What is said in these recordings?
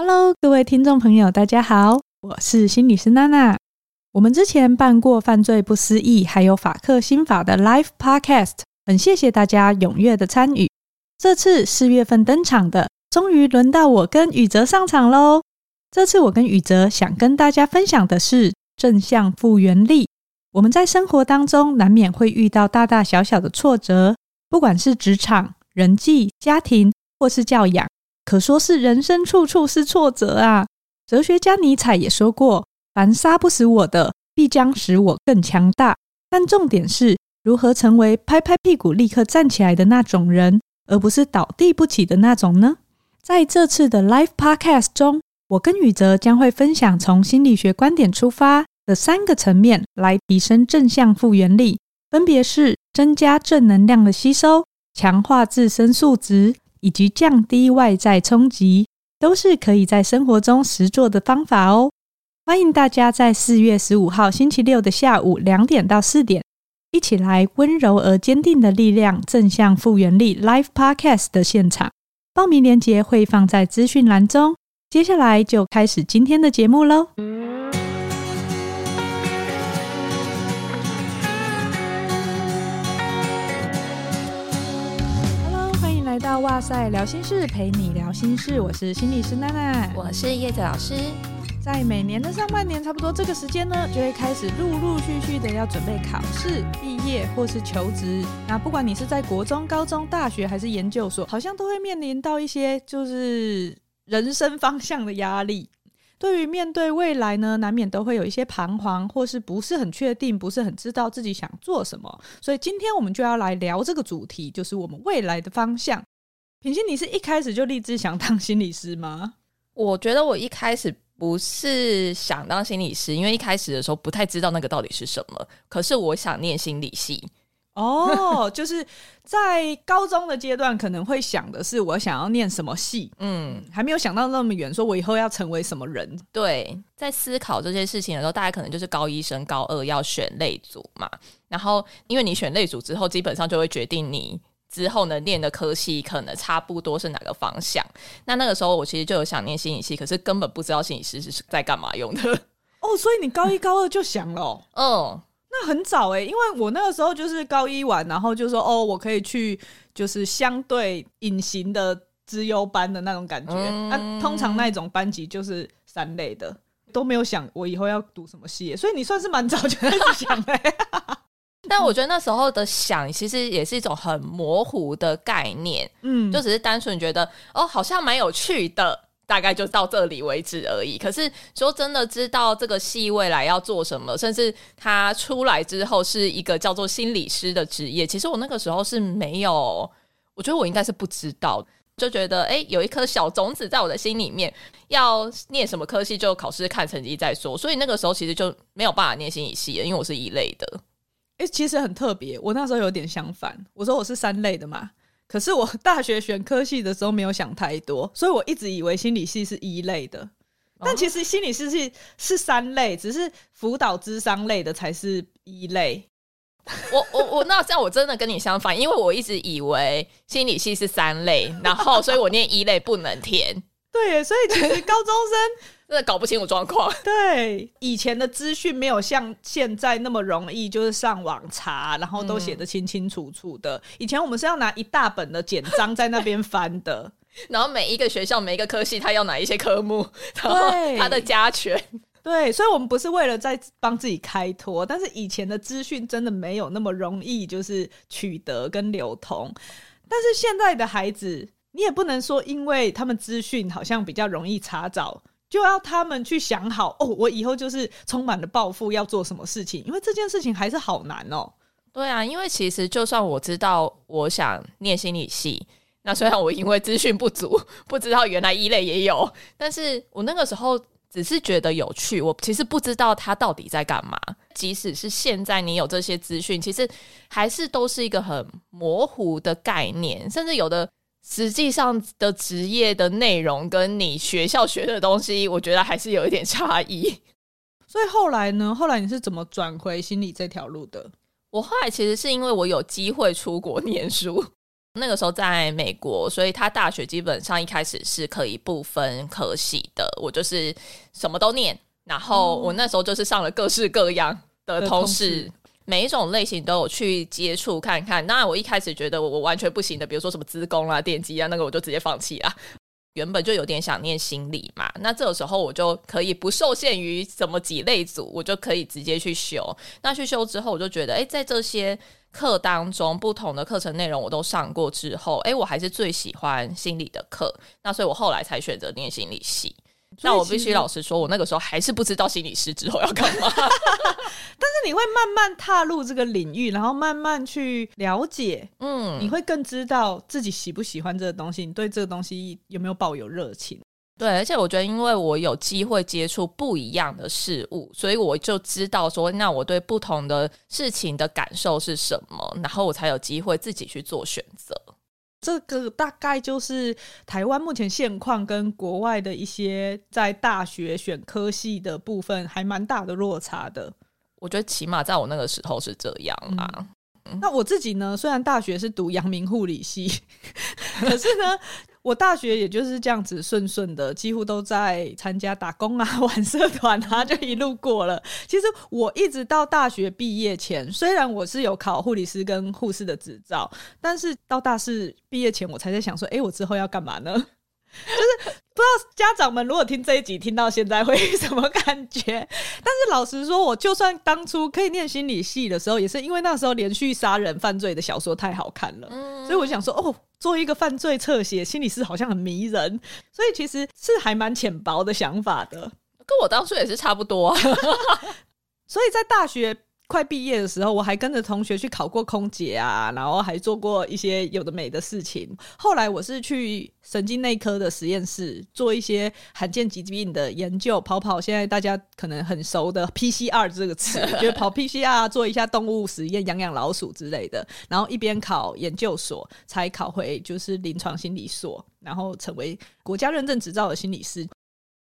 Hello，各位听众朋友，大家好，我是心理师娜娜。我们之前办过犯罪不思议，还有法克心法的 Live Podcast，很谢谢大家踊跃的参与。这次四月份登场的，终于轮到我跟宇哲上场喽。这次我跟宇哲想跟大家分享的是正向复原力。我们在生活当中难免会遇到大大小小的挫折，不管是职场、人际、家庭，或是教养，可说是人生处处是挫折啊。哲学家尼采也说过：“凡杀不死我的，必将使我更强大。”但重点是如何成为拍拍屁股立刻站起来的那种人，而不是倒地不起的那种呢？在这次的 Live Podcast 中，我跟宇哲将会分享从心理学观点出发。的三个层面来提升正向复原力，分别是增加正能量的吸收、强化自身素质以及降低外在冲击，都是可以在生活中实做的方法哦。欢迎大家在四月十五号星期六的下午两点到四点，一起来温柔而坚定的力量正向复原力 Live Podcast 的现场。报名链接会放在资讯栏中。接下来就开始今天的节目喽。来到哇塞聊心事，陪你聊心事。我是心理师娜娜，我是叶子老师。在每年的上半年，差不多这个时间呢，就会开始陆陆续续的要准备考试、毕业或是求职。那不管你是在国中、高中、大学还是研究所，好像都会面临到一些就是人生方向的压力。对于面对未来呢，难免都会有一些彷徨，或是不是很确定，不是很知道自己想做什么。所以今天我们就要来聊这个主题，就是我们未来的方向。品心，你是一开始就立志想当心理师吗？我觉得我一开始不是想当心理师，因为一开始的时候不太知道那个到底是什么。可是我想念心理系。哦，就是在高中的阶段，可能会想的是我想要念什么系，嗯，还没有想到那么远，说我以后要成为什么人。对，在思考这些事情的时候，大家可能就是高一升高二要选类组嘛。然后，因为你选类组之后，基本上就会决定你之后呢念的科系可能差不多是哪个方向。那那个时候，我其实就有想念心理系，可是根本不知道心理师是在干嘛用的。哦，所以你高一高二就想了哦？嗯。那很早哎、欸，因为我那个时候就是高一完，然后就说哦，我可以去就是相对隐形的资优班的那种感觉。那、嗯啊、通常那种班级就是三类的，都没有想我以后要读什么系，所以你算是蛮早就开始想的。但我觉得那时候的想，其实也是一种很模糊的概念，嗯，就只是单纯觉得哦，好像蛮有趣的。大概就到这里为止而已。可是说真的，知道这个系未来要做什么，甚至他出来之后是一个叫做心理师的职业，其实我那个时候是没有。我觉得我应该是不知道，就觉得诶，有一颗小种子在我的心里面，要念什么科系就考试看成绩再说。所以那个时候其实就没有办法念心理系了，因为我是一类的。诶，其实很特别，我那时候有点相反。我说我是三类的嘛。可是我 大学选科系的时候没有想太多，所以我一直以为心理系是一类的，但其实心理系是是三类，只是辅导智商类的才是一类。我我我那这样我真的跟你相反，因为我一直以为心理系是三类，然后所以我念一类不能填。对，所以其实高中生。真的搞不清楚状况。对，以前的资讯没有像现在那么容易，就是上网查，然后都写得清清楚楚的。嗯、以前我们是要拿一大本的简章在那边翻的，然后每一个学校每一个科系，他要哪一些科目，然后他的加权。对，所以我们不是为了在帮自己开脱，但是以前的资讯真的没有那么容易，就是取得跟流通。但是现在的孩子，你也不能说，因为他们资讯好像比较容易查找。就要他们去想好哦，我以后就是充满了抱负，要做什么事情？因为这件事情还是好难哦。对啊，因为其实就算我知道我想念心理系，那虽然我因为资讯不足，不知道原来一类也有，但是我那个时候只是觉得有趣，我其实不知道他到底在干嘛。即使是现在你有这些资讯，其实还是都是一个很模糊的概念，甚至有的。实际上的职业的内容跟你学校学的东西，我觉得还是有一点差异。所以后来呢？后来你是怎么转回心理这条路的？我后来其实是因为我有机会出国念书，那个时候在美国，所以他大学基本上一开始是可以不分科系的。我就是什么都念，然后我那时候就是上了各式各样的通识，每一种类型都有去接触看看。那我一开始觉得我我完全不行的，比如说什么资工啊、电机啊，那个我就直接放弃啊。原本就有点想念心理嘛，那这个时候我就可以不受限于什么几类组，我就可以直接去修。那去修之后，我就觉得，哎，在这些课当中，不同的课程内容我都上过之后，哎，我还是最喜欢心理的课。那所以我后来才选择念心理系。那我必须老实说，我那个时候还是不知道心理师之后要干嘛。但是你会慢慢踏入这个领域，然后慢慢去了解，嗯，你会更知道自己喜不喜欢这个东西，你对这个东西有没有抱有热情？对，而且我觉得，因为我有机会接触不一样的事物，所以我就知道说，那我对不同的事情的感受是什么，然后我才有机会自己去做选择。这个大概就是台湾目前现况跟国外的一些在大学选科系的部分还蛮大的落差的。我觉得起码在我那个时候是这样啊。嗯，那我自己呢，虽然大学是读阳明护理系，可是呢。我大学也就是这样子顺顺的，几乎都在参加打工啊、玩社团啊，就一路过了。其实我一直到大学毕业前，虽然我是有考护理师跟护士的执照，但是到大四毕业前，我才在想说，哎，我之后要干嘛呢？就是不知道家长们如果听这一集听到现在会什么感觉？但是老实说，我就算当初可以念心理系的时候，也是因为那时候连续杀人犯罪的小说太好看了，嗯、所以我想说，哦，做一个犯罪侧写心理师好像很迷人，所以其实是还蛮浅薄的想法的，跟我当初也是差不多。所以在大学。快毕业的时候，我还跟着同学去考过空姐啊，然后还做过一些有的没的事情。后来我是去神经内科的实验室做一些罕见疾病的研究，跑跑现在大家可能很熟的 PCR 这个词，就跑 PCR 做一下动物实验，养养老鼠之类的。然后一边考研究所，才考回就是临床心理所，然后成为国家认证执照的心理师。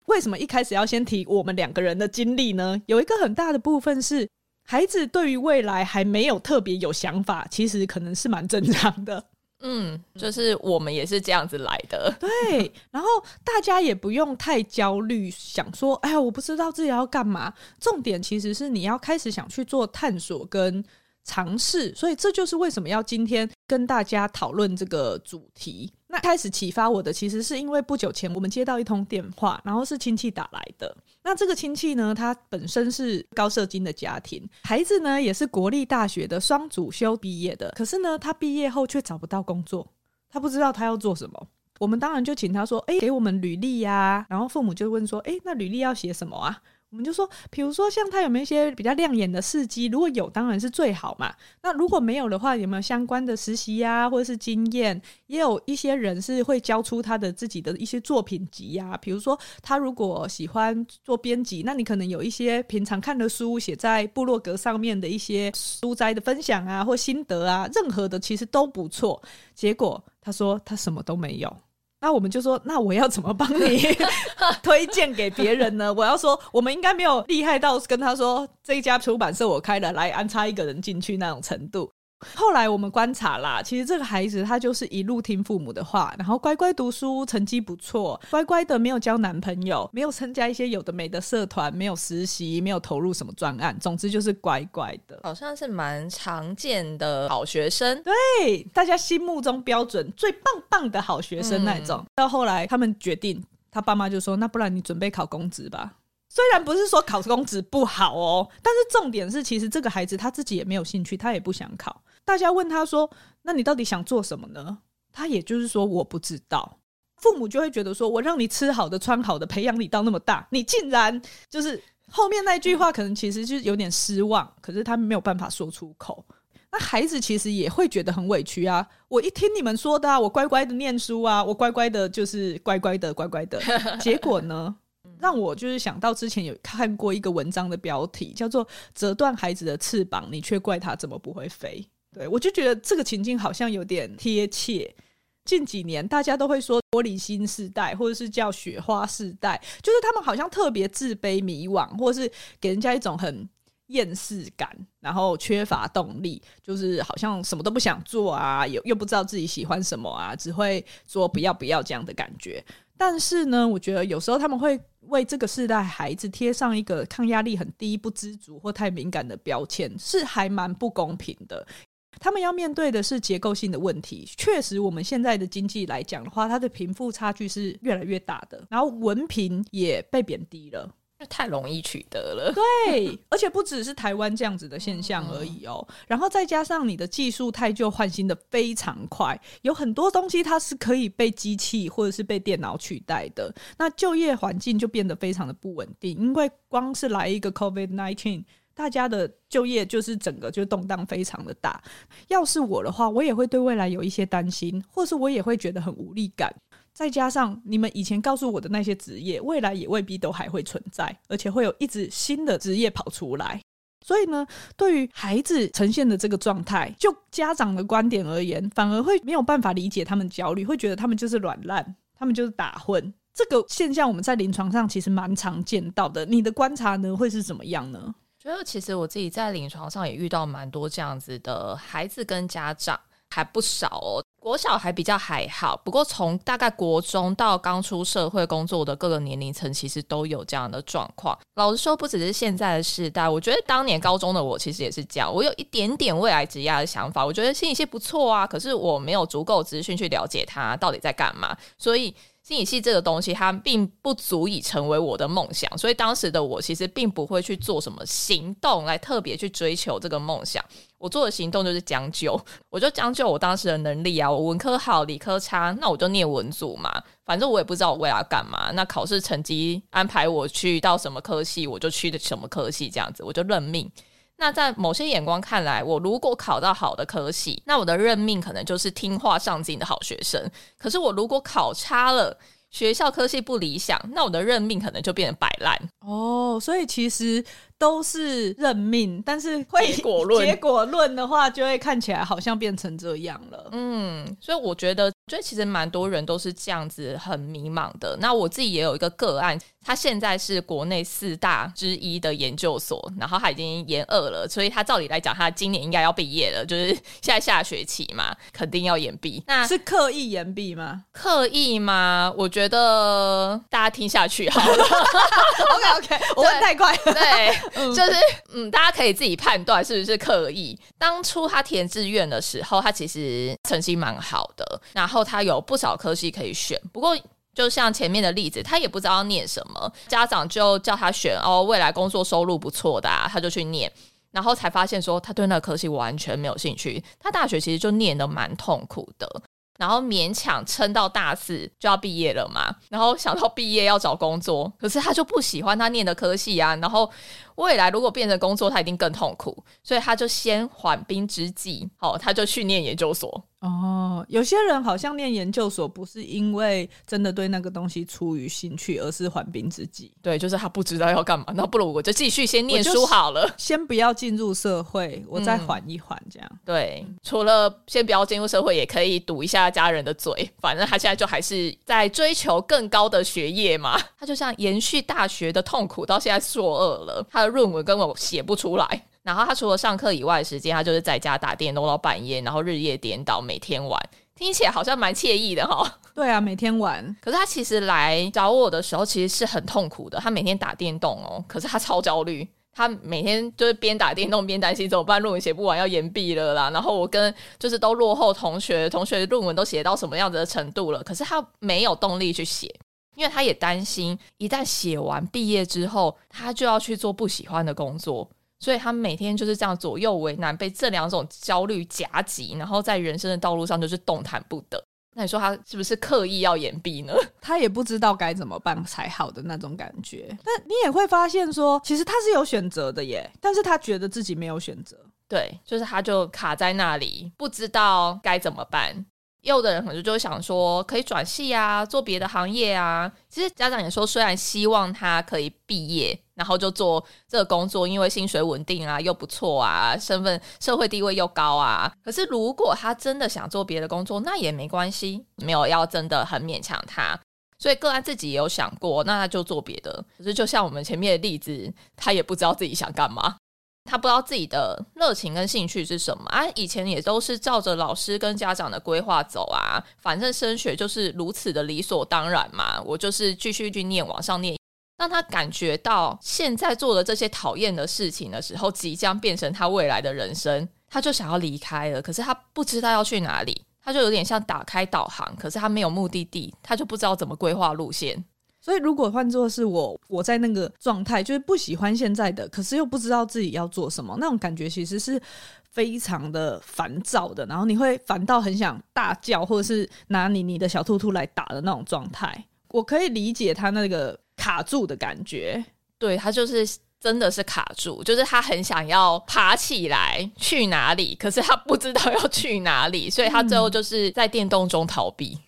为什么一开始要先提我们两个人的经历呢？有一个很大的部分是。孩子对于未来还没有特别有想法，其实可能是蛮正常的。嗯，就是我们也是这样子来的。对，然后大家也不用太焦虑，想说，哎呀，我不知道自己要干嘛。重点其实是你要开始想去做探索跟尝试，所以这就是为什么要今天跟大家讨论这个主题。那开始启发我的，其实是因为不久前我们接到一通电话，然后是亲戚打来的。那这个亲戚呢，他本身是高社经的家庭，孩子呢也是国立大学的双主修毕业的。可是呢，他毕业后却找不到工作，他不知道他要做什么。我们当然就请他说：“诶，给我们履历呀。”然后父母就问说：“诶，那履历要写什么啊？”我们就说，比如说像他有没有一些比较亮眼的事迹？如果有，当然是最好嘛。那如果没有的话，有没有相关的实习呀、啊，或者是经验？也有一些人是会交出他的自己的一些作品集呀、啊。比如说，他如果喜欢做编辑，那你可能有一些平常看的书，写在部落格上面的一些书斋的分享啊，或心得啊，任何的其实都不错。结果他说他什么都没有。那我们就说，那我要怎么帮你 推荐给别人呢？我要说，我们应该没有厉害到跟他说，这一家出版社我开了，来安插一个人进去那种程度。后来我们观察啦，其实这个孩子他就是一路听父母的话，然后乖乖读书，成绩不错，乖乖的没有交男朋友，没有参加一些有的没的社团，没有实习，没有投入什么专案，总之就是乖乖的，好像是蛮常见的好学生，对，大家心目中标准最棒棒的好学生那种。嗯、到后来他们决定，他爸妈就说：“那不然你准备考公职吧。”虽然不是说考公职不好哦，但是重点是，其实这个孩子他自己也没有兴趣，他也不想考。大家问他说：“那你到底想做什么呢？”他也就是说：“我不知道。”父母就会觉得说：“我让你吃好的、穿好的，培养你到那么大，你竟然就是后面那句话，可能其实就是有点失望。可是他没有办法说出口。那孩子其实也会觉得很委屈啊！我一听你们说的啊，我乖乖的念书啊，我乖乖的就是乖乖的、乖乖的。结果呢，让我就是想到之前有看过一个文章的标题，叫做“折断孩子的翅膀，你却怪他怎么不会飞”。对，我就觉得这个情境好像有点贴切。近几年大家都会说玻璃心世代，或者是叫雪花世代，就是他们好像特别自卑、迷惘，或者是给人家一种很厌世感，然后缺乏动力，就是好像什么都不想做啊，又又不知道自己喜欢什么啊，只会说不要不要这样的感觉。但是呢，我觉得有时候他们会为这个世代孩子贴上一个抗压力很低、不知足或太敏感的标签，是还蛮不公平的。他们要面对的是结构性的问题。确实，我们现在的经济来讲的话，它的贫富差距是越来越大的，然后文凭也被贬低了。太容易取得了，对，而且不只是台湾这样子的现象而已哦。然后再加上你的技术太旧换新的非常快，有很多东西它是可以被机器或者是被电脑取代的。那就业环境就变得非常的不稳定，因为光是来一个 COVID-19，大家的就业就是整个就动荡非常的大。要是我的话，我也会对未来有一些担心，或是我也会觉得很无力感。再加上你们以前告诉我的那些职业，未来也未必都还会存在，而且会有一直新的职业跑出来。所以呢，对于孩子呈现的这个状态，就家长的观点而言，反而会没有办法理解他们焦虑，会觉得他们就是软烂，他们就是打混。这个现象我们在临床上其实蛮常见到的。你的观察呢，会是怎么样呢？觉得其实我自己在临床上也遇到蛮多这样子的孩子跟家长。还不少哦，国小还比较还好，不过从大概国中到刚出社会工作的各个年龄层，其实都有这样的状况。老实说，不只是现在的世代，我觉得当年高中的我其实也是这样。我有一点点未来职业的想法，我觉得心理系不错啊，可是我没有足够资讯去了解它到底在干嘛，所以。心理系这个东西，它并不足以成为我的梦想，所以当时的我其实并不会去做什么行动来特别去追求这个梦想。我做的行动就是将就，我就将就我当时的能力啊。我文科好，理科差，那我就念文组嘛。反正我也不知道我未来要干嘛。那考试成绩安排我去到什么科系，我就去的什么科系，这样子我就认命。那在某些眼光看来，我如果考到好的科系，那我的任命可能就是听话上进的好学生。可是我如果考差了，学校科系不理想，那我的任命可能就变成摆烂。哦，所以其实。都是任命，但是会结果论，结果论的话，就会看起来好像变成这样了。嗯，所以我觉得，所以其实蛮多人都是这样子，很迷茫的。那我自己也有一个个案，他现在是国内四大之一的研究所，然后他已经研二了，所以他照理来讲，他今年应该要毕业了，就是现在下学期嘛，肯定要研毕。那是刻意研毕吗？刻意吗？我觉得大家听下去好了。OK OK，我问太快了。对。就是嗯，大家可以自己判断是不是刻意。当初他填志愿的时候，他其实成绩蛮好的，然后他有不少科系可以选。不过，就像前面的例子，他也不知道念什么，家长就叫他选哦，未来工作收入不错的啊，他就去念，然后才发现说他对那个科系完全没有兴趣。他大学其实就念得蛮痛苦的。然后勉强撑到大四就要毕业了嘛，然后想到毕业要找工作，可是他就不喜欢他念的科系啊，然后未来如果变成工作，他一定更痛苦，所以他就先缓兵之计，好，他就去念研究所。哦，有些人好像念研究所不是因为真的对那个东西出于兴趣，而是缓兵之计。对，就是他不知道要干嘛，那不如我就继续先念书好了，先不要进入社会，我再缓一缓这样。嗯、对，除了先不要进入社会，也可以堵一下家人的嘴。反正他现在就还是在追求更高的学业嘛。他就像延续大学的痛苦，到现在硕二了，他论文根本写不出来。然后他除了上课以外的时间，他就是在家打电动到半夜，然后日夜颠倒，每天玩，听起来好像蛮惬意的哈、对啊，每天玩。可是他其实来找我的时候，其实是很痛苦的。他每天打电动哦，可是他超焦虑。他每天就是边打电动边担心怎么办，论文写不完要延毕了啦。然后我跟就是都落后同学，同学论文都写到什么样子的程度了，可是他没有动力去写，因为他也担心一旦写完毕业之后，他就要去做不喜欢的工作。所以他每天就是这样左右为难，被这两种焦虑夹击，然后在人生的道路上就是动弹不得。那你说他是不是刻意要延毕呢？他也不知道该怎么办才好的那种感觉。但你也会发现说，其实他是有选择的耶，但是他觉得自己没有选择。对，就是他就卡在那里，不知道该怎么办。有的人可能就会想说，可以转系啊，做别的行业啊。其实家长也说，虽然希望他可以毕业，然后就做这个工作，因为薪水稳定啊，又不错啊，身份社会地位又高啊。可是如果他真的想做别的工作，那也没关系，没有要真的很勉强他。所以个案自己也有想过，那他就做别的。可是就像我们前面的例子，他也不知道自己想干嘛。他不知道自己的热情跟兴趣是什么啊，以前也都是照着老师跟家长的规划走啊，反正升学就是如此的理所当然嘛，我就是继续去念，往上念。当他感觉到现在做的这些讨厌的事情的时候，即将变成他未来的人生，他就想要离开了。可是他不知道要去哪里，他就有点像打开导航，可是他没有目的地，他就不知道怎么规划路线。所以，如果换作是我，我在那个状态，就是不喜欢现在的，可是又不知道自己要做什么，那种感觉其实是非常的烦躁的。然后你会烦到很想大叫，或者是拿你你的小兔兔来打的那种状态。我可以理解他那个卡住的感觉，对，他就是真的是卡住，就是他很想要爬起来去哪里，可是他不知道要去哪里，所以他最后就是在电动中逃避。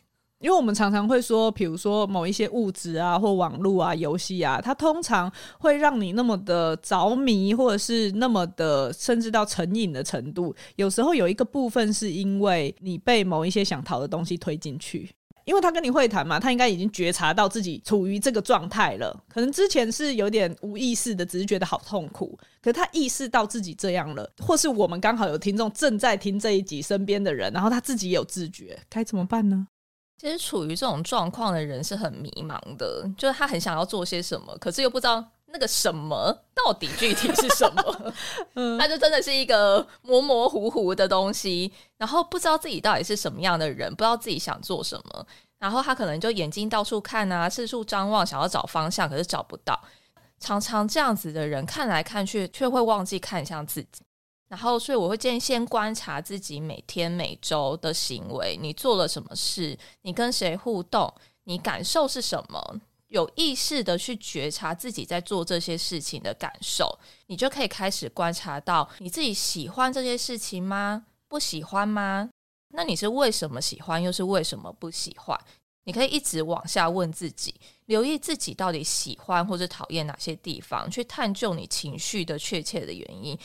因为我们常常会说，比如说某一些物质啊，或网络啊、游戏啊，它通常会让你那么的着迷，或者是那么的，甚至到成瘾的程度。有时候有一个部分是因为你被某一些想逃的东西推进去，因为他跟你会谈嘛，他应该已经觉察到自己处于这个状态了。可能之前是有点无意识的，只是觉得好痛苦。可他意识到自己这样了，或是我们刚好有听众正在听这一集，身边的人，然后他自己有自觉，该怎么办呢？其实处于这种状况的人是很迷茫的，就是他很想要做些什么，可是又不知道那个什么到底具体是什么，嗯，他就真的是一个模模糊糊的东西，然后不知道自己到底是什么样的人，不知道自己想做什么，然后他可能就眼睛到处看啊，四处张望，想要找方向，可是找不到。常常这样子的人看来看去，却会忘记看向自己。然后，所以我会建议先观察自己每天、每周的行为，你做了什么事，你跟谁互动，你感受是什么，有意识的去觉察自己在做这些事情的感受，你就可以开始观察到你自己喜欢这些事情吗？不喜欢吗？那你是为什么喜欢，又是为什么不喜欢？你可以一直往下问自己，留意自己到底喜欢或者讨厌哪些地方，去探究你情绪的确切的原因。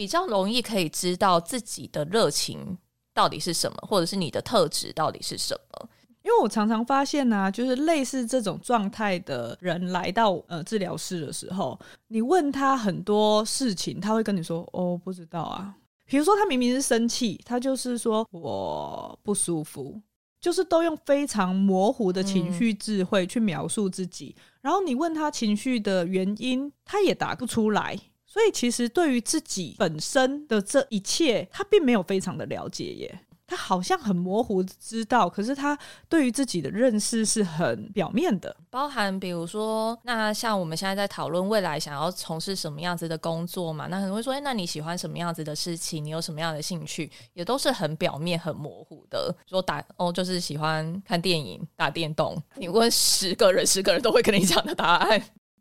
比较容易可以知道自己的热情到底是什么，或者是你的特质到底是什么。因为我常常发现呢、啊，就是类似这种状态的人来到呃治疗室的时候，你问他很多事情，他会跟你说：“哦，不知道啊。”比如说他明明是生气，他就是说我不舒服，就是都用非常模糊的情绪智慧去描述自己。嗯、然后你问他情绪的原因，他也答不出来。所以，其实对于自己本身的这一切，他并没有非常的了解耶。他好像很模糊知道，可是他对于自己的认识是很表面的。包含比如说，那像我们现在在讨论未来想要从事什么样子的工作嘛，那可能会说，诶，那你喜欢什么样子的事情？你有什么样的兴趣？也都是很表面、很模糊的。说打哦，就是喜欢看电影、打电动。你问十个人，十个人都会跟你讲的答案。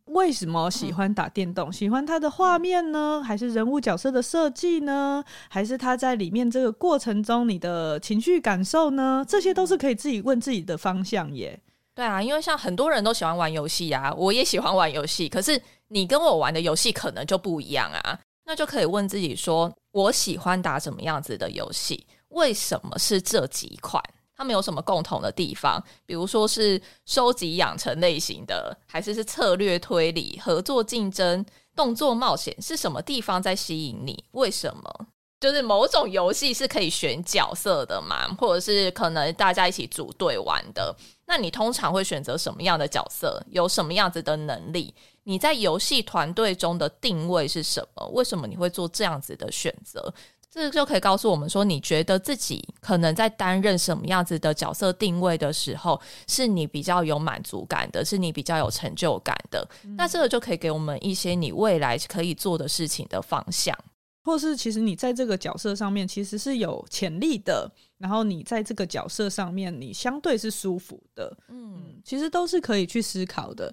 为什么喜欢打电动？喜欢它的画面呢？还是人物角色的设计呢？还是它在里面这个过程中你的情绪感受呢？这些都是可以自己问自己的方向耶。对啊，因为像很多人都喜欢玩游戏啊，我也喜欢玩游戏，可是你跟我玩的游戏可能就不一样啊。那就可以问自己说：我喜欢打什么样子的游戏？为什么是这几款？他们有什么共同的地方？比如说是收集养成类型的，还是是策略推理、合作竞争、动作冒险？是什么地方在吸引你？为什么？就是某种游戏是可以选角色的嘛，或者是可能大家一起组队玩的？那你通常会选择什么样的角色？有什么样子的能力？你在游戏团队中的定位是什么？为什么你会做这样子的选择？这就可以告诉我们说，你觉得自己可能在担任什么样子的角色定位的时候，是你比较有满足感的，是你比较有成就感的。嗯。那这个就可以给我们一些你未来可以做的事情的方向，或是其实你在这个角色上面其实是有潜力的，然后你在这个角色上面你相对是舒服的。嗯，其实都是可以去思考的。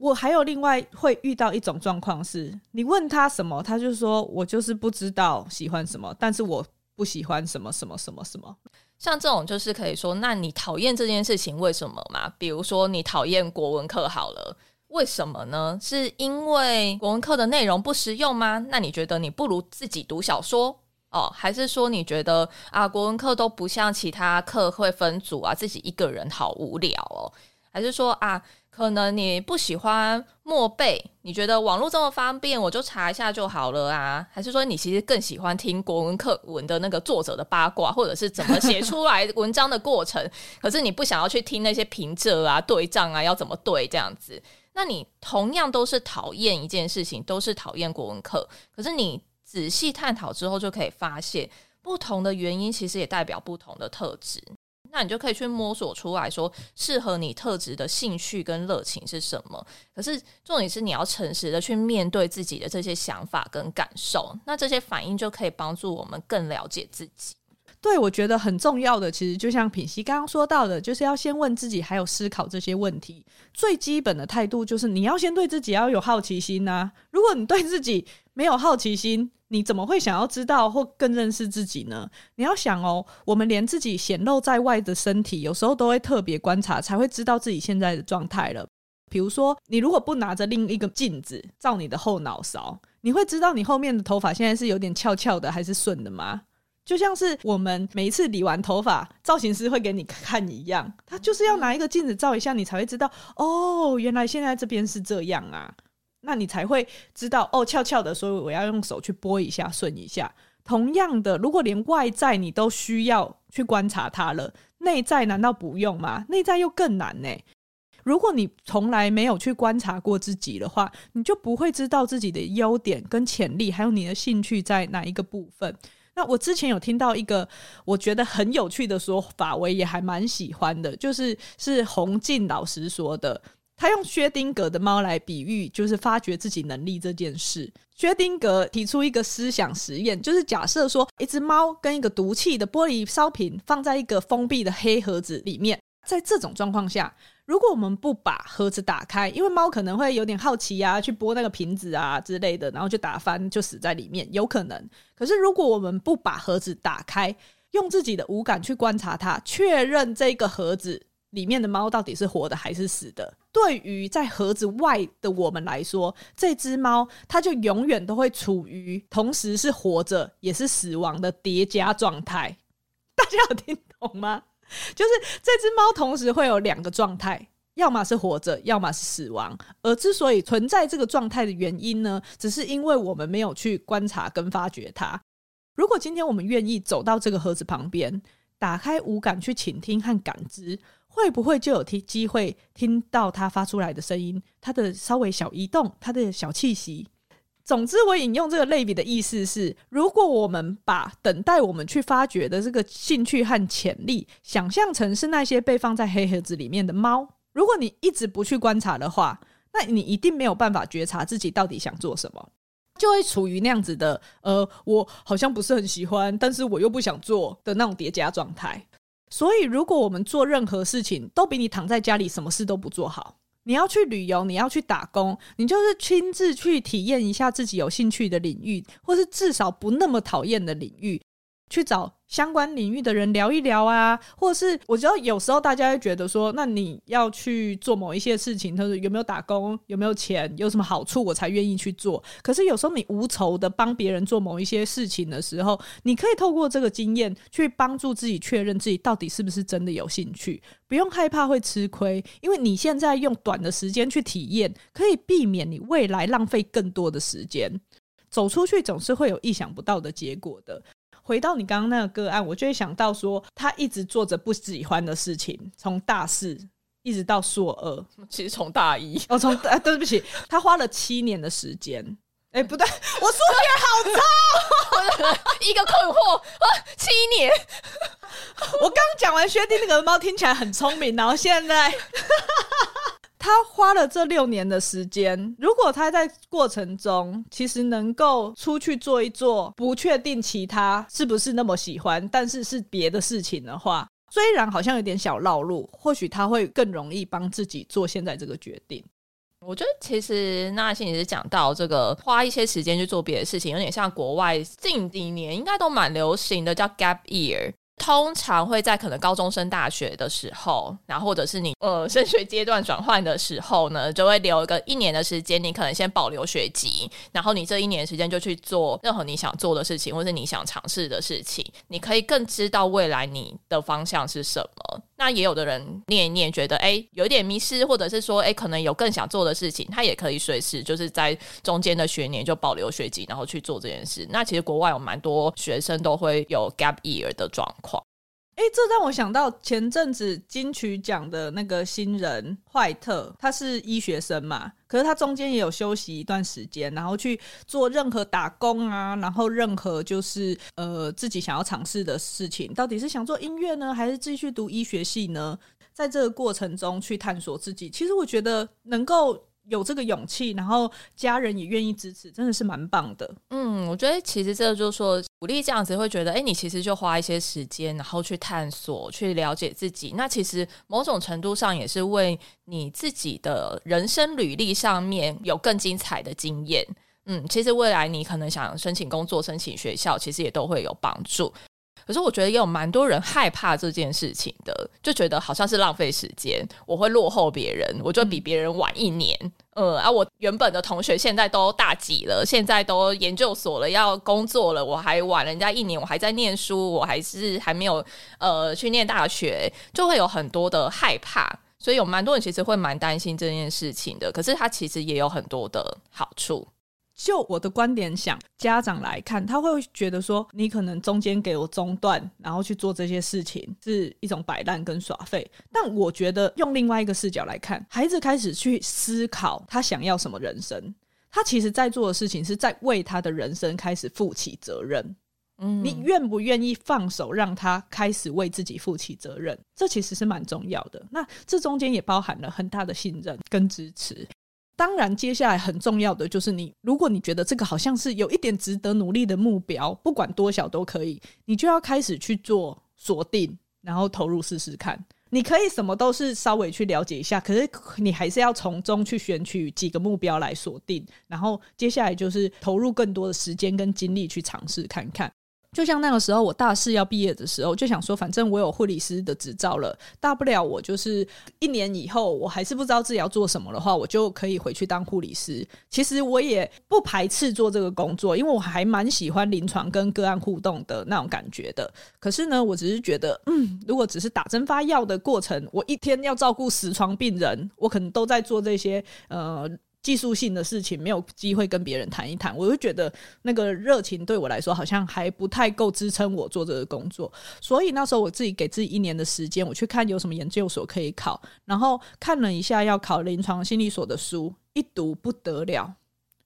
我还有另外会遇到一种状况是，你问他什么，他就说我就是不知道喜欢什么，但是我不喜欢什么什么什么什么。像这种就是可以说，那你讨厌这件事情为什么嘛？比如说你讨厌国文课好了，为什么呢？是因为国文课的内容不实用吗？那你觉得你不如自己读小说哦？还是说你觉得啊，国文课都不像其他课会分组啊，自己一个人好无聊哦？还是说啊，可能你不喜欢默背，你觉得网络这么方便，我就查一下就好了啊？还是说你其实更喜欢听国文课文的那个作者的八卦，或者是怎么写出来文章的过程？可是你不想要去听那些平仄啊、对仗啊，要怎么对这样子？那你同样都是讨厌一件事情，都是讨厌国文课，可是你仔细探讨之后，就可以发现不同的原因，其实也代表不同的特质。那你就可以去摸索出来说，适合你特质的兴趣跟热情是什么。可是重点是你要诚实的去面对自己的这些想法跟感受，那这些反应就可以帮助我们更了解自己。对，我觉得很重要的，其实就像品熙刚刚说到的，就是要先问自己，还有思考这些问题。最基本的态度就是你要先对自己要有好奇心呐、如果你对自己没有好奇心，你怎么会想要知道或更认识自己呢？你要想哦，我们连自己显露在外的身体，有时候都会特别观察，才会知道自己现在的状态了。比如说，你如果不拿着另一个镜子照你的后脑勺，你会知道你后面的头发现在是有点翘翘的，还是顺的吗？就像是我们每一次理完头发，造型师会给你看一样，他就是要拿一个镜子照一下，你才会知道哦，原来现在这边是这样啊，那你才会知道哦，翘翘的，所以我要用手去拨一下，顺一下。同样的，如果连外在你都需要去观察它了，内在难道不用吗？内在又更难呢。如果你从来没有去观察过自己的话，你就不会知道自己的优点跟潜力，还有你的兴趣在哪一个部分。那我之前有听到一个我觉得很有趣的说法，我也还蛮喜欢的，就是是洪静老师说的，他用薛丁格的猫来比喻，就是发掘自己能力这件事。薛丁格提出一个思想实验，就是假设说一只猫跟一个毒气的玻璃烧瓶放在一个封闭的黑盒子里面，在这种状况下。如果我们不把盒子打开，因为猫可能会有点好奇啊，去拨那个瓶子啊之类的，然后就打翻，就死在里面，有可能。可是如果我们不把盒子打开，用自己的五感去观察它，确认这个盒子里面的猫到底是活的还是死的，对于在盒子外的我们来说，这只猫它就永远都会处于同时是活着也是死亡的叠加状态。大家有听懂吗？就是这只猫同时会有两个状态，要么是活着，要么是死亡。而之所以存在这个状态的原因呢，只是因为我们没有去观察跟发掘它。如果今天我们愿意走到这个盒子旁边，打开五感去倾听和感知，会不会就有听机会听到它发出来的声音，它的稍微小移动，它的小气息？总之，我引用这个类比的意思是：如果我们把等待我们去发掘的这个兴趣和潜力，想象成是那些被放在黑盒子里面的猫，如果你一直不去观察的话，那你一定没有办法觉察自己到底想做什么，就会处于那样子的呃，我好像不是很喜欢，但是我又不想做的那种叠加状态。所以，如果我们做任何事情都比你躺在家里什么事都不做好。你要去旅游，你要去打工，你就是亲自去体验一下自己有兴趣的领域，或是至少不那么讨厌的领域，去找相关领域的人聊一聊啊，或者是我觉得有时候大家会觉得说，那你要去做某一些事情，他说有没有打工，有没有钱，有什么好处，我才愿意去做。可是有时候你无酬的帮别人做某一些事情的时候，你可以透过这个经验去帮助自己确认自己到底是不是真的有兴趣，不用害怕会吃亏，因为你现在用短的时间去体验，可以避免你未来浪费更多的时间。走出去总是会有意想不到的结果的。回到你刚刚那个个案，我就会想到说，他一直做着不喜欢的事情，从大四一直到硕二，其实从大一，哦，从啊，对不起，他花了七年的时间，哎、欸，不对，我数学好差，一个困惑啊，七年，我刚讲完薛定那个猫听起来很聪明，然后现在。他花了这六年的时间，如果他在过程中其实能够出去做一做，不确定其他是不是那么喜欢，但是是别的事情的话，虽然好像有点小绕路，或许他会更容易帮自己做现在这个决定。我觉得其实那心理师讲到这个花一些时间去做别的事情，有点像国外近几年应该都蛮流行的，叫 gap year。通常会在可能高中升大学的时候，然后或者是你呃升学阶段转换的时候呢，就会留一个一年的时间，你可能先保留学籍，然后你这一年时间就去做任何你想做的事情，或是你想尝试的事情，你可以更知道未来你的方向是什么。那也有的人念一念，觉得哎有点迷失，或者是说哎可能有更想做的事情，他也可以随时就是在中间的学年就保留学籍，然后去做这件事。那其实国外有蛮多学生都会有 gap year 的状况。哎，这让我想到前阵子金曲奖的那个新人坏特，他是医学生嘛，可是他中间也有休息一段时间，然后去做任何打工啊，然后任何就是呃自己想要尝试的事情，到底是想做音乐呢，还是继续读医学系呢？在这个过程中去探索自己，其实我觉得能够。有这个勇气，然后家人也愿意支持，真的是蛮棒的。嗯，我觉得其实这就是说鼓励这样子，会觉得，哎，你其实就花一些时间，然后去探索、去了解自己。那其实某种程度上也是为你自己的人生履历上面有更精彩的经验。嗯，其实未来你可能想申请工作、申请学校，其实也都会有帮助。可是我觉得也有蛮多人害怕这件事情的，就觉得好像是浪费时间，我会落后别人，我就比别人晚一年。嗯，呃啊，我原本的同学现在都大几了，现在都研究所了，要工作了，我还晚人家一年，我还在念书，我还是还没有呃去念大学，就会有很多的害怕，所以有蛮多人其实会蛮担心这件事情的。可是它其实也有很多的好处。就我的观点想，家长来看，他会觉得说，你可能中间给我中断，然后去做这些事情，是一种摆烂跟耍废。但我觉得用另外一个视角来看，孩子开始去思考他想要什么人生，他其实在做的事情是在为他的人生开始负起责任。嗯，你愿不愿意放手让他开始为自己负起责任？这其实是蛮重要的。那这中间也包含了很大的信任跟支持。当然，接下来很重要的就是你，如果你觉得这个好像是有一点值得努力的目标，不管多小都可以，你就要开始去做锁定，然后投入试试看。你可以什么都是稍微去了解一下，可是你还是要从中去选取几个目标来锁定，然后接下来就是投入更多的时间跟精力去尝试看看。就像那个时候，我大四要毕业的时候，就想说，反正我有护理师的执照了，大不了我就是一年以后，我还是不知道自己要做什么的话，我就可以回去当护理师。其实我也不排斥做这个工作，因为我还蛮喜欢临床跟个案互动的那种感觉的。可是呢，我只是觉得，嗯，如果只是打针发药的过程，我一天要照顾十床病人，我可能都在做这些，呃。技术性的事情没有机会跟别人谈一谈，我就觉得那个热情对我来说好像还不太够支撑我做这个工作。所以那时候我自己给自己一年的时间，我去看有什么研究所可以考，然后看了一下要考临床心理所的书，一读不得了，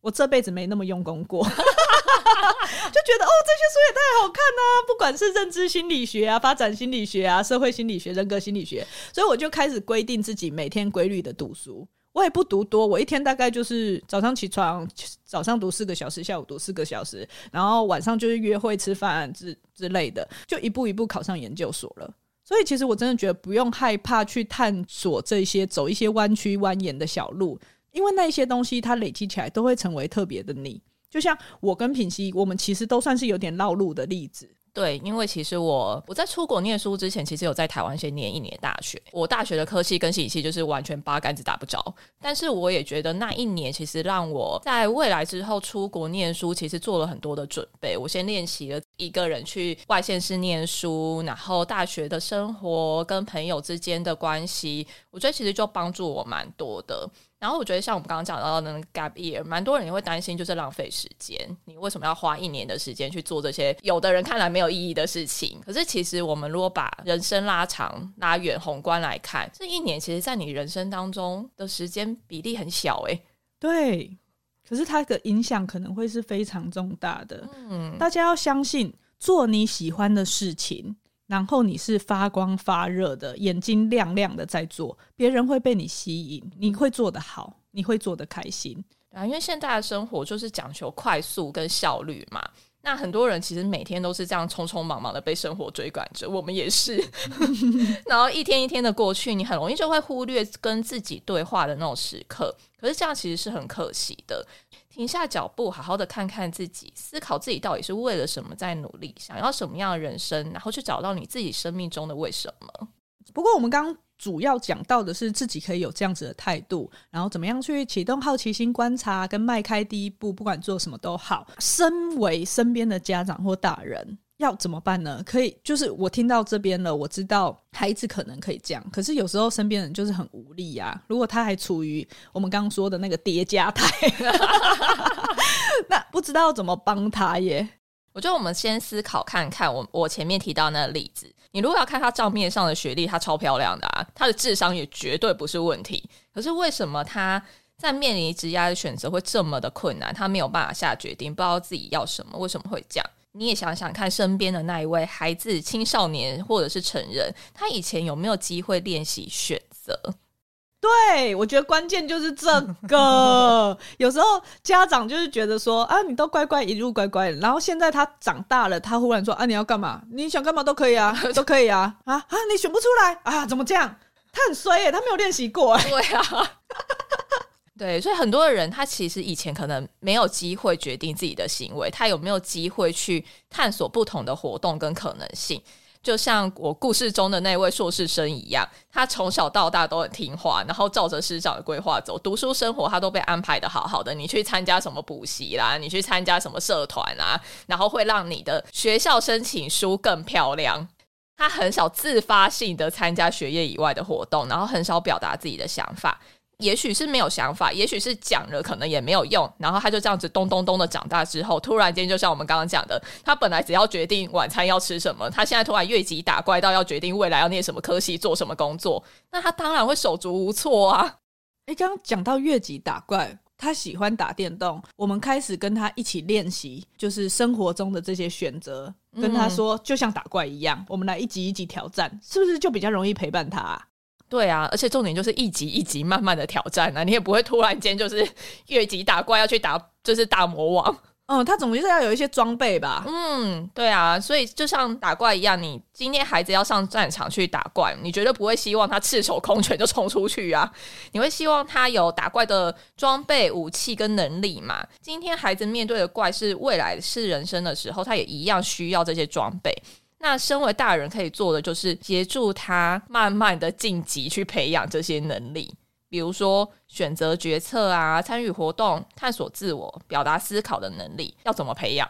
我这辈子没那么用功过，就觉得哦，这些书也太好看啦，不管是认知心理学啊、发展心理学啊、社会心理学、人格心理学，所以我就开始规定自己每天规律的读书。我也不读多，我一天大概就是早上起床，早上读四个小时，下午读四个小时，然后晚上就是约会、吃饭之之类的，就一步一步考上研究所了。所以其实我真的觉得不用害怕去探索这些，走一些弯曲蜿蜒的小路，因为那些东西它累积起来都会成为特别的你。就像我跟品熙，我们其实都算是有点绕路的例子。对，因为其实我我在出国念书之前，其实有在台湾先念一年大学。我大学的科系跟心理系就是完全八竿子打不着。但是我也觉得那一年其实让我在未来之后出国念书，其实做了很多的准备。我先练习了一个人去外县市念书，然后大学的生活跟朋友之间的关系，我觉得其实就帮助我蛮多的。然后我觉得，像我们刚刚讲到的那个 gap year，蛮多人也会担心，就是浪费时间。你为什么要花一年的时间去做这些有的人看来没有意义的事情？可是其实我们如果把人生拉长、拉远、宏观来看，这一年其实，在你人生当中的时间比例很小，欸，诶。对。可是它的影响可能会是非常重大的。嗯，大家要相信，做你喜欢的事情。然后你是发光发热的，眼睛亮亮的在做，别人会被你吸引，你会做得好，你会做得开心啊！因为现在的生活就是讲求快速跟效率嘛。那很多人其实每天都是这样匆匆忙忙的被生活追赶着，我们也是。然后一天一天的过去，你很容易就会忽略跟自己对话的那种时刻。可是这样其实是很可惜的。停下脚步，好好的看看自己，思考自己到底是为了什么在努力，想要什么样的人生，然后去找到你自己生命中的为什么。不过我们刚刚主要讲到的是自己可以有这样子的态度，然后怎么样去启动好奇心观察，跟迈开第一步，不管做什么都好。身为身边的家长或大人，要怎么办呢？可以，就是我听到这边了，我知道孩子可能可以这样，可是有时候身边人就是很无力呀、啊。如果他还处于我们刚刚说的那个叠加态，那不知道怎么帮他耶。我觉得我们先思考看看我，我我前面提到那个例子，你如果要看他账面上的学历，他超漂亮的啊，他的智商也绝对不是问题。可是为什么他在面临职业的选择会这么的困难？他没有办法下决定，不知道自己要什么，为什么会这样？你也想想看，身边的那一位孩子、青少年或者是成人，他以前有没有机会练习选择？对，我觉得关键就是这个。有时候家长就是觉得说啊，你都乖乖一路乖乖的，然后现在他长大了，他忽然说啊，你要干嘛？你想干嘛都可以啊，都可以啊啊啊！你选不出来啊？怎么这样？他很衰耶，他没有练习过。对啊，对，所以很多的人他其实以前可能没有机会决定自己的行为，他有没有机会去探索不同的活动跟可能性？就像我故事中的那位硕士生一样，他从小到大都很听话，然后照着师长的规划走，读书生活他都被安排得好好的。你去参加什么补习啦，你去参加什么社团啊，然后会让你的学校申请书更漂亮。他很少自发性的参加学业以外的活动，然后很少表达自己的想法。也许是没有想法，也许是讲了可能也没有用，然后他就这样子咚咚咚的长大之后，突然间就像我们刚刚讲的，他本来只要决定晚餐要吃什么，他现在突然越级打怪到要决定未来要念什么科系、做什么工作，那他当然会手足无措啊！诶，刚刚讲到越级打怪，他喜欢打电动，我们开始跟他一起练习，就是生活中的这些选择，跟他说就像打怪一样，我们来一级一级挑战，是不是就比较容易陪伴他啊？对啊，而且重点就是一级一级慢慢的挑战啊，你也不会突然间就是越级打怪要去打就是大魔王。嗯，他总是要有一些装备吧？嗯，对啊，所以就像打怪一样，你今天孩子要上战场去打怪，你绝对不会希望他赤手空拳就冲出去啊，你会希望他有打怪的装备、武器跟能力嘛。今天孩子面对的怪是未来是人生的时候，他也一样需要这些装备。那身为大人可以做的就是协助他慢慢的晋级，去培养这些能力，比如说选择决策啊、参与活动、探索自我、表达思考的能力，要怎么培养？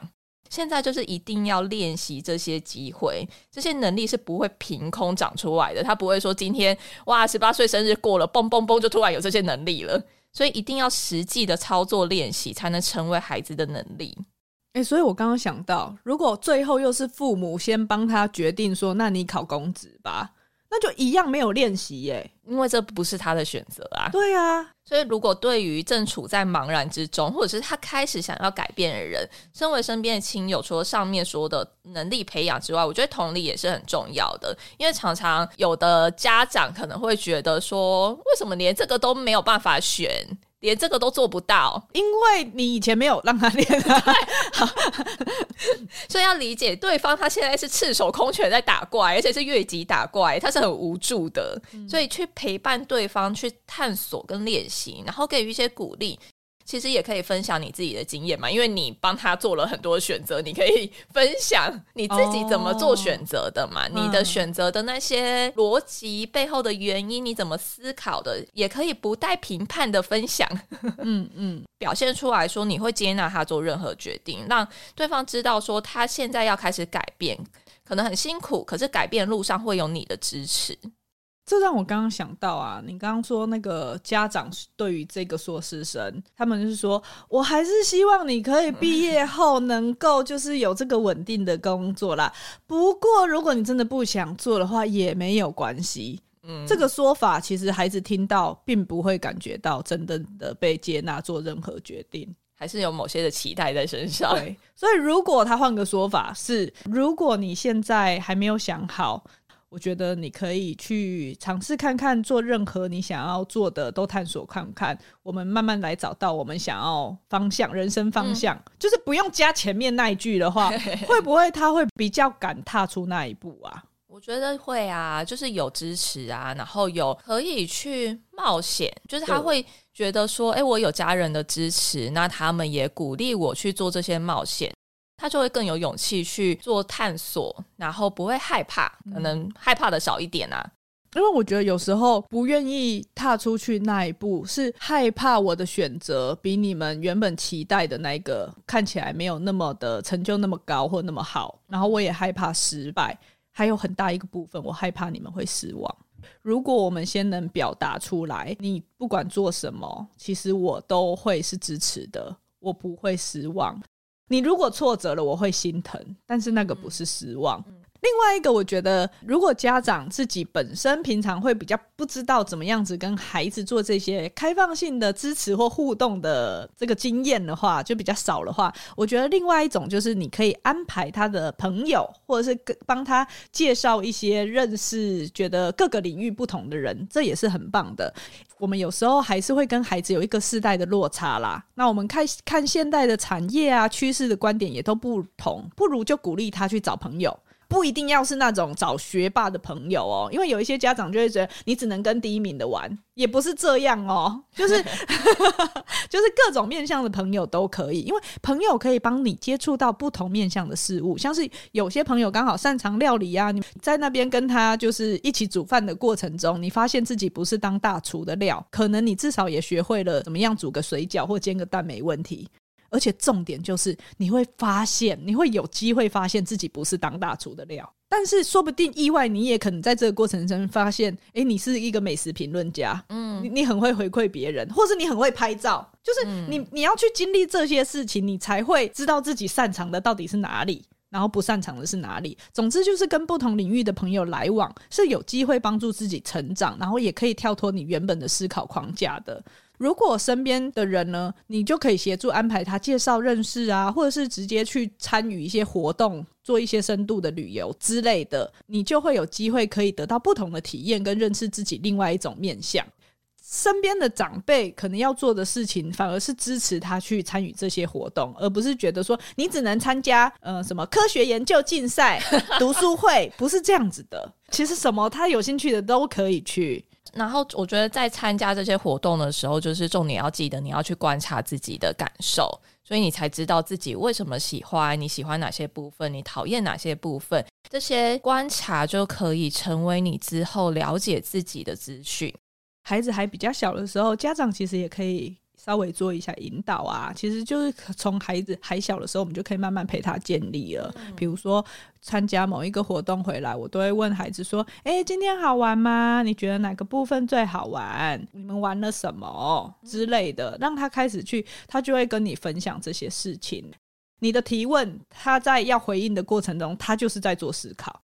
现在就是一定要练习这些机会，这些能力是不会凭空长出来的，他不会说今天哇十八岁生日过了，嘣嘣嘣就突然有这些能力了，所以一定要实际的操作练习，才能成为孩子的能力。哎、欸，所以我刚刚想到，如果最后又是父母先帮他决定说，那你考公职吧，那就一样没有练习耶，因为这不是他的选择啊。对啊，所以如果对于正处在茫然之中，或者是他开始想要改变的人，身为身边的亲友，除了上面说的能力培养之外，我觉得同理也是很重要的。因为常常有的家长可能会觉得说，为什么连这个都没有办法选？连这个都做不到，因为你以前没有让他练。啊，所以要理解对方，他现在是赤手空拳在打怪，而且是越级打怪，他是很无助的，嗯、所以去陪伴对方去探索跟练习，然后给予一些鼓励。其实也可以分享你自己的经验嘛，因为你帮他做了很多选择，你可以分享你自己怎么做选择的嘛。哦、你的选择的那些逻辑背后的原因，你怎么思考的，也可以不带评判的分享。嗯嗯，表现出来说你会接纳他做任何决定，让对方知道说他现在要开始改变，可能很辛苦，可是改变路上会有你的支持。这让我刚刚想到啊，你刚刚说那个家长对于这个硕士生，他们就是说，我还是希望你可以毕业后能够就是有这个稳定的工作啦。不过如果你真的不想做的话，也没有关系。嗯，这个说法其实孩子听到并不会感觉到真正的被接纳做任何决定，还是有某些的期待在身上。对，所以如果他换个说法是，如果你现在还没有想好。我觉得你可以去尝试看看，做任何你想要做的都探索看看。我们慢慢来找到我们想要方向，人生方向，嗯、就是不用加前面那一句的话，会不会他会比较敢踏出那一步啊？我觉得会啊，就是有支持啊，然后有可以去冒险，就是他会觉得说，哎，我有家人的支持，那他们也鼓励我去做这些冒险，他就会更有勇气去做探索，然后不会害怕，可能害怕的少一点啊。因为我觉得有时候不愿意踏出去那一步，是害怕我的选择比你们原本期待的那个看起来没有那么的成就那么高或那么好，然后我也害怕失败，还有很大一个部分，我害怕你们会失望。如果我们先能表达出来，你不管做什么，其实我都会是支持的，我不会失望。你如果挫折了，我会心疼，但是那个不是失望。另外一个，我觉得如果家长自己本身平常会比较不知道怎么样子跟孩子做这些开放性的支持或互动的这个经验的话，就比较少的话，我觉得另外一种就是你可以安排他的朋友，或者是跟帮他介绍一些认识觉得各个领域不同的人，这也是很棒的。我们有时候还是会跟孩子有一个世代的落差啦。那我们看看现代的产业啊趋势的观点也都不同，不如就鼓励他去找朋友。不一定要是那种找学霸的朋友哦，因为有一些家长就会觉得你只能跟第一名的玩，也不是这样哦，就是 就是各种面向的朋友都可以，因为朋友可以帮你接触到不同面向的事物，像是有些朋友刚好擅长料理啊，你在那边跟他就是一起煮饭的过程中，你发现自己不是当大厨的料，可能你至少也学会了怎么样煮个水饺或煎个蛋没问题。而且重点就是，你会发现，你会有机会发现自己不是当大厨的料。但是说不定意外，你也可能在这个过程中发现，哎、欸，你是一个美食评论家，嗯，你你很会回馈别人，或是你很会拍照，就是你你要去经历这些事情，你才会知道自己擅长的到底是哪里，然后不擅长的是哪里。总之，就是跟不同领域的朋友来往，是有机会帮助自己成长，然后也可以跳脱你原本的思考框架的。如果身边的人呢，你就可以协助安排他介绍认识啊，或者是直接去参与一些活动，做一些深度的旅游之类的，你就会有机会可以得到不同的体验跟认识自己另外一种面相。身边的长辈可能要做的事情，反而是支持他去参与这些活动，而不是觉得说你只能参加呃什么科学研究竞赛、读书会，不是这样子的。其实什么他有兴趣的都可以去。然后我觉得在参加这些活动的时候，就是重点要记得你要去观察自己的感受，所以你才知道自己为什么喜欢，你喜欢哪些部分，你讨厌哪些部分，这些观察就可以成为你之后了解自己的资讯。孩子还比较小的时候，家长其实也可以。稍微做一下引导啊，其实就是从孩子还小的时候，我们就可以慢慢陪他建立了。嗯、比如说参加某一个活动回来，我都会问孩子说：“哎，今天好玩吗？你觉得哪个部分最好玩？你们玩了什么之类的？”让他开始去，他就会跟你分享这些事情。你的提问，他在要回应的过程中，他就是在做思考。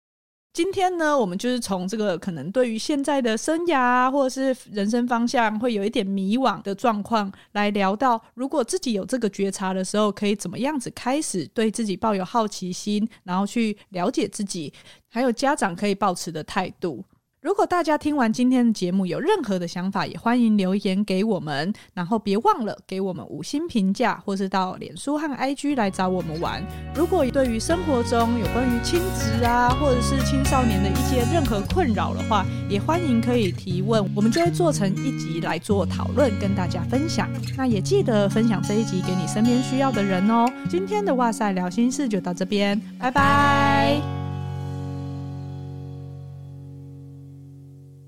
今天呢，我们就是从这个可能对于现在的生涯或者是人生方向会有一点迷惘的状况来聊到，如果自己有这个觉察的时候，可以怎么样子开始对自己抱有好奇心，然后去了解自己，还有家长可以保持的态度。如果大家听完今天的节目有任何的想法，也欢迎留言给我们。然后别忘了给我们五星评价，或是到脸书和 IG 来找我们玩。如果对于生活中有关于亲子啊，或者是青少年的一些任何困扰的话，也欢迎可以提问，我们就会做成一集来做讨论，跟大家分享。那也记得分享这一集给你身边需要的人哦。今天的哇塞聊心事就到这边，拜拜。